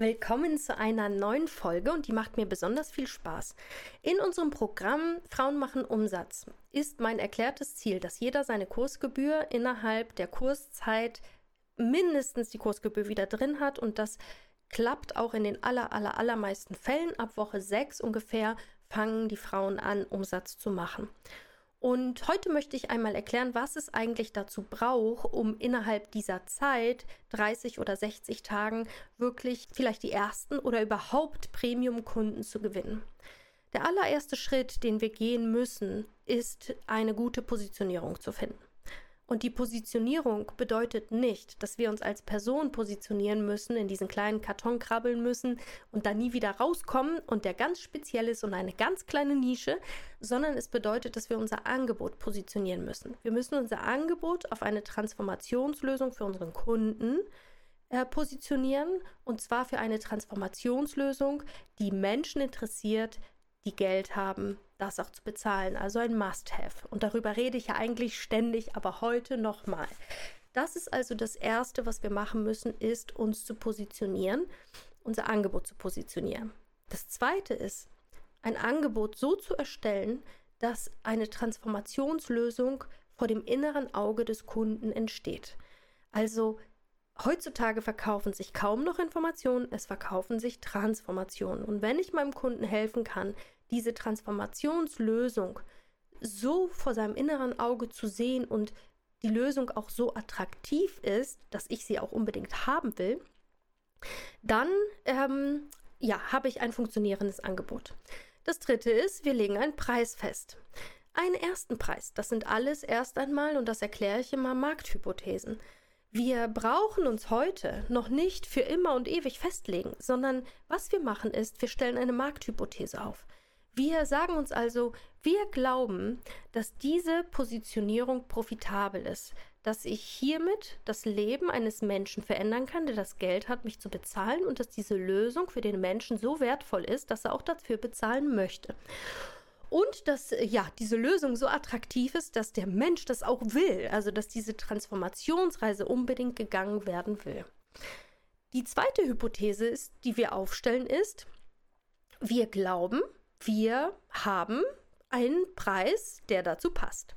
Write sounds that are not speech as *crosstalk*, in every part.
Willkommen zu einer neuen Folge und die macht mir besonders viel Spaß. In unserem Programm Frauen machen Umsatz ist mein erklärtes Ziel, dass jeder seine Kursgebühr innerhalb der Kurszeit mindestens die Kursgebühr wieder drin hat und das klappt auch in den aller, aller, allermeisten Fällen. Ab Woche 6 ungefähr fangen die Frauen an, Umsatz zu machen. Und heute möchte ich einmal erklären, was es eigentlich dazu braucht, um innerhalb dieser Zeit, 30 oder 60 Tagen, wirklich vielleicht die ersten oder überhaupt Premium-Kunden zu gewinnen. Der allererste Schritt, den wir gehen müssen, ist eine gute Positionierung zu finden. Und die Positionierung bedeutet nicht, dass wir uns als Person positionieren müssen, in diesen kleinen Karton krabbeln müssen und dann nie wieder rauskommen und der ganz speziell ist und eine ganz kleine Nische, sondern es bedeutet, dass wir unser Angebot positionieren müssen. Wir müssen unser Angebot auf eine Transformationslösung für unseren Kunden äh, positionieren und zwar für eine Transformationslösung, die Menschen interessiert, die Geld haben, das auch zu bezahlen. Also ein Must-Have. Und darüber rede ich ja eigentlich ständig, aber heute nochmal. Das ist also das Erste, was wir machen müssen, ist uns zu positionieren, unser Angebot zu positionieren. Das Zweite ist, ein Angebot so zu erstellen, dass eine Transformationslösung vor dem inneren Auge des Kunden entsteht. Also Heutzutage verkaufen sich kaum noch Informationen, es verkaufen sich Transformationen. Und wenn ich meinem Kunden helfen kann, diese Transformationslösung so vor seinem inneren Auge zu sehen und die Lösung auch so attraktiv ist, dass ich sie auch unbedingt haben will, dann ähm, ja, habe ich ein funktionierendes Angebot. Das dritte ist, wir legen einen Preis fest. Einen ersten Preis. Das sind alles erst einmal, und das erkläre ich immer, Markthypothesen. Wir brauchen uns heute noch nicht für immer und ewig festlegen, sondern was wir machen ist, wir stellen eine Markthypothese auf. Wir sagen uns also, wir glauben, dass diese Positionierung profitabel ist, dass ich hiermit das Leben eines Menschen verändern kann, der das Geld hat, mich zu bezahlen und dass diese Lösung für den Menschen so wertvoll ist, dass er auch dafür bezahlen möchte. Und dass ja diese Lösung so attraktiv ist, dass der Mensch das auch will, also dass diese Transformationsreise unbedingt gegangen werden will. Die zweite Hypothese ist, die wir aufstellen, ist, wir glauben, wir haben einen Preis, der dazu passt.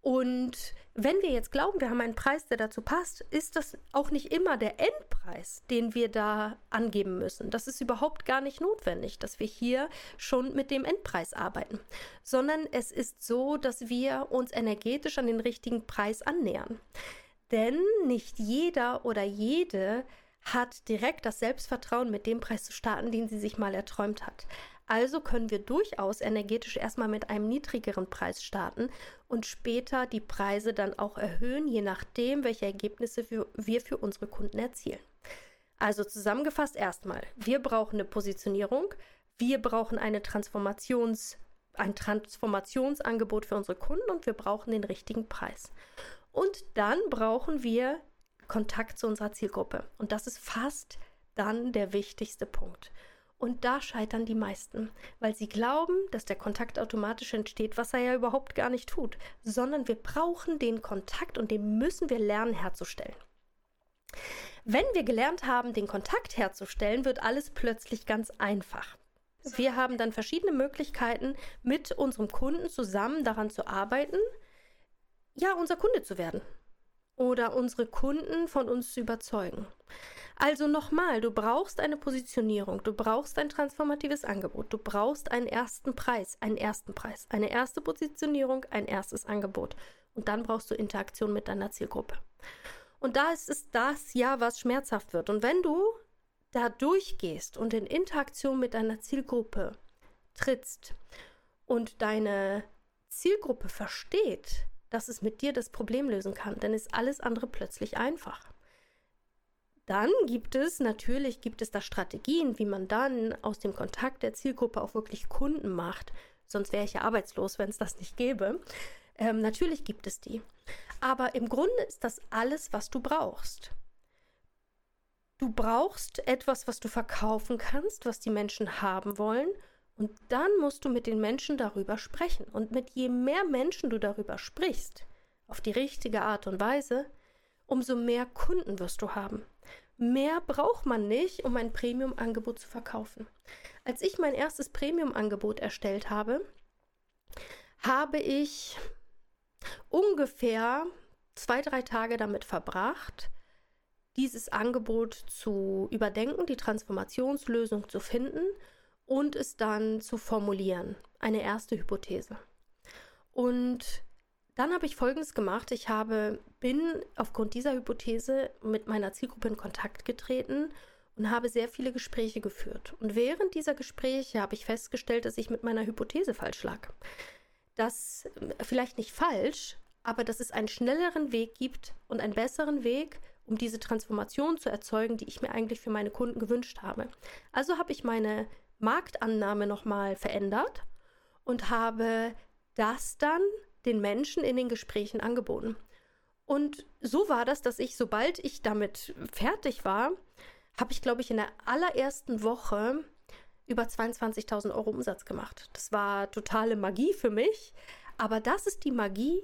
Und wenn wir jetzt glauben, wir haben einen Preis, der dazu passt, ist das auch nicht immer der Endpreis, den wir da angeben müssen. Das ist überhaupt gar nicht notwendig, dass wir hier schon mit dem Endpreis arbeiten, sondern es ist so, dass wir uns energetisch an den richtigen Preis annähern. Denn nicht jeder oder jede hat direkt das Selbstvertrauen, mit dem Preis zu starten, den sie sich mal erträumt hat. Also können wir durchaus energetisch erstmal mit einem niedrigeren Preis starten und später die Preise dann auch erhöhen, je nachdem, welche Ergebnisse wir für unsere Kunden erzielen. Also zusammengefasst erstmal, wir brauchen eine Positionierung, wir brauchen eine Transformations, ein Transformationsangebot für unsere Kunden und wir brauchen den richtigen Preis. Und dann brauchen wir Kontakt zu unserer Zielgruppe. Und das ist fast dann der wichtigste Punkt. Und da scheitern die meisten, weil sie glauben, dass der Kontakt automatisch entsteht, was er ja überhaupt gar nicht tut, sondern wir brauchen den Kontakt und den müssen wir lernen herzustellen. Wenn wir gelernt haben, den Kontakt herzustellen, wird alles plötzlich ganz einfach. Wir haben dann verschiedene Möglichkeiten, mit unserem Kunden zusammen daran zu arbeiten, ja, unser Kunde zu werden oder unsere Kunden von uns zu überzeugen. Also nochmal, du brauchst eine Positionierung, du brauchst ein transformatives Angebot, du brauchst einen ersten Preis, einen ersten Preis, eine erste Positionierung, ein erstes Angebot. Und dann brauchst du Interaktion mit deiner Zielgruppe. Und da ist es das ja, was schmerzhaft wird. Und wenn du da durchgehst und in Interaktion mit deiner Zielgruppe trittst und deine Zielgruppe versteht, dass es mit dir das Problem lösen kann, dann ist alles andere plötzlich einfach. Dann gibt es natürlich gibt es da Strategien, wie man dann aus dem Kontakt der Zielgruppe auch wirklich Kunden macht. Sonst wäre ich ja arbeitslos, wenn es das nicht gäbe. Ähm, natürlich gibt es die. Aber im Grunde ist das alles, was du brauchst. Du brauchst etwas, was du verkaufen kannst, was die Menschen haben wollen. Und dann musst du mit den Menschen darüber sprechen. Und mit je mehr Menschen du darüber sprichst, auf die richtige Art und Weise, umso mehr Kunden wirst du haben. Mehr braucht man nicht, um ein Premium-Angebot zu verkaufen. Als ich mein erstes Premium-Angebot erstellt habe, habe ich ungefähr zwei, drei Tage damit verbracht, dieses Angebot zu überdenken, die Transformationslösung zu finden und es dann zu formulieren. Eine erste Hypothese. Und dann habe ich Folgendes gemacht. Ich habe, bin aufgrund dieser Hypothese mit meiner Zielgruppe in Kontakt getreten und habe sehr viele Gespräche geführt. Und während dieser Gespräche habe ich festgestellt, dass ich mit meiner Hypothese falsch lag. Dass vielleicht nicht falsch, aber dass es einen schnelleren Weg gibt und einen besseren Weg, um diese Transformation zu erzeugen, die ich mir eigentlich für meine Kunden gewünscht habe. Also habe ich meine Marktannahme nochmal verändert und habe das dann den Menschen in den Gesprächen angeboten. Und so war das, dass ich, sobald ich damit fertig war, habe ich, glaube ich, in der allerersten Woche über 22.000 Euro Umsatz gemacht. Das war totale Magie für mich. Aber das ist die Magie,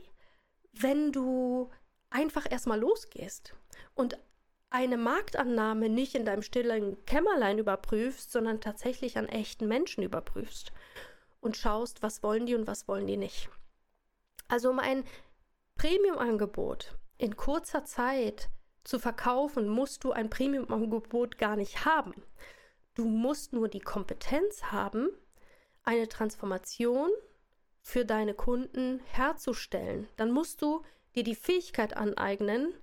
wenn du einfach erstmal losgehst und eine Marktannahme nicht in deinem stillen Kämmerlein überprüfst, sondern tatsächlich an echten Menschen überprüfst und schaust, was wollen die und was wollen die nicht. Also um ein Premium-Angebot in kurzer Zeit zu verkaufen, musst du ein Premium-Angebot gar nicht haben. Du musst nur die Kompetenz haben, eine Transformation für deine Kunden herzustellen. Dann musst du dir die Fähigkeit aneignen,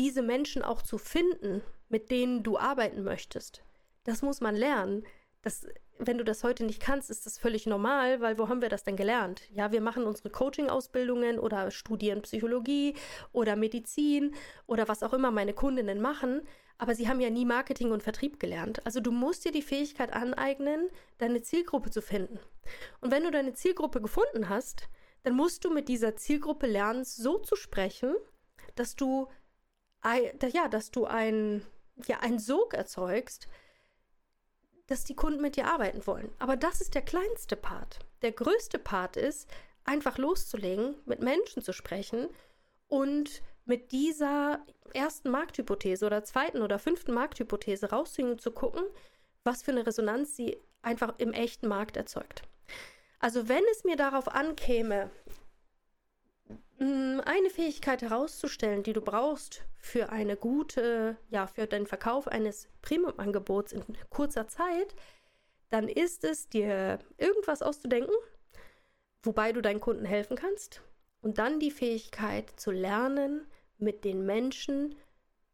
diese Menschen auch zu finden, mit denen du arbeiten möchtest. Das muss man lernen. Das wenn du das heute nicht kannst, ist das völlig normal, weil wo haben wir das denn gelernt? Ja, wir machen unsere Coaching-Ausbildungen oder studieren Psychologie oder Medizin oder was auch immer meine Kundinnen machen, aber sie haben ja nie Marketing und Vertrieb gelernt. Also du musst dir die Fähigkeit aneignen, deine Zielgruppe zu finden. Und wenn du deine Zielgruppe gefunden hast, dann musst du mit dieser Zielgruppe lernen, so zu sprechen, dass du, ja, dass du ein, ja, einen Sog erzeugst, dass die Kunden mit dir arbeiten wollen. Aber das ist der kleinste Part. Der größte Part ist, einfach loszulegen, mit Menschen zu sprechen und mit dieser ersten Markthypothese oder zweiten oder fünften Markthypothese rauszugehen und zu gucken, was für eine Resonanz sie einfach im echten Markt erzeugt. Also wenn es mir darauf ankäme, eine Fähigkeit herauszustellen, die du brauchst für eine gute, ja, für den Verkauf eines Premium-Angebots in kurzer Zeit, dann ist es, dir irgendwas auszudenken, wobei du deinen Kunden helfen kannst und dann die Fähigkeit zu lernen, mit den Menschen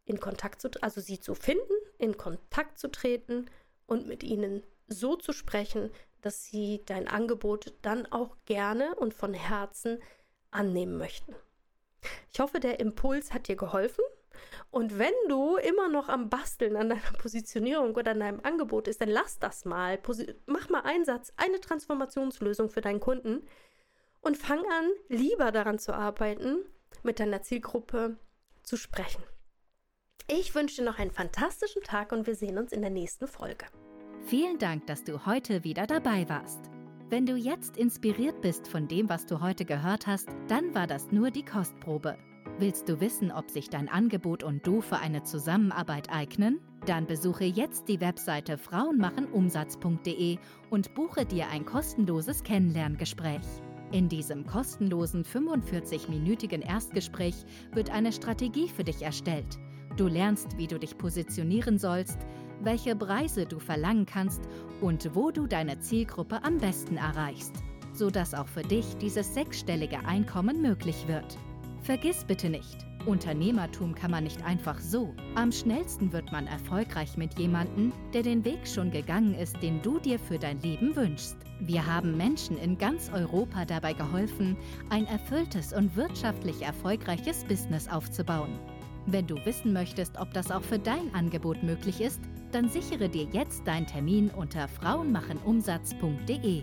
in Kontakt zu, also sie zu finden, in Kontakt zu treten und mit ihnen so zu sprechen, dass sie dein Angebot dann auch gerne und von Herzen annehmen möchten. Ich hoffe, der Impuls hat dir geholfen. Und wenn du immer noch am Basteln an deiner *laughs* Positionierung oder an deinem Angebot ist, dann lass das mal. Mach mal einen Satz, eine Transformationslösung für deinen Kunden und fang an, lieber daran zu arbeiten, mit deiner Zielgruppe zu sprechen. Ich wünsche dir noch einen fantastischen Tag und wir sehen uns in der nächsten Folge. Vielen Dank, dass du heute wieder dabei warst. Wenn du jetzt inspiriert bist von dem, was du heute gehört hast, dann war das nur die Kostprobe. Willst du wissen, ob sich dein Angebot und du für eine Zusammenarbeit eignen? Dann besuche jetzt die Webseite frauenmachenumsatz.de und buche dir ein kostenloses Kennenlerngespräch. In diesem kostenlosen 45-minütigen Erstgespräch wird eine Strategie für dich erstellt. Du lernst, wie du dich positionieren sollst, welche Preise du verlangen kannst und wo du deine Zielgruppe am besten erreichst, sodass auch für dich dieses sechsstellige Einkommen möglich wird. Vergiss bitte nicht, Unternehmertum kann man nicht einfach so. Am schnellsten wird man erfolgreich mit jemandem, der den Weg schon gegangen ist, den du dir für dein Leben wünschst. Wir haben Menschen in ganz Europa dabei geholfen, ein erfülltes und wirtschaftlich erfolgreiches Business aufzubauen. Wenn du wissen möchtest, ob das auch für dein Angebot möglich ist, dann sichere dir jetzt deinen Termin unter frauenmachenumsatz.de.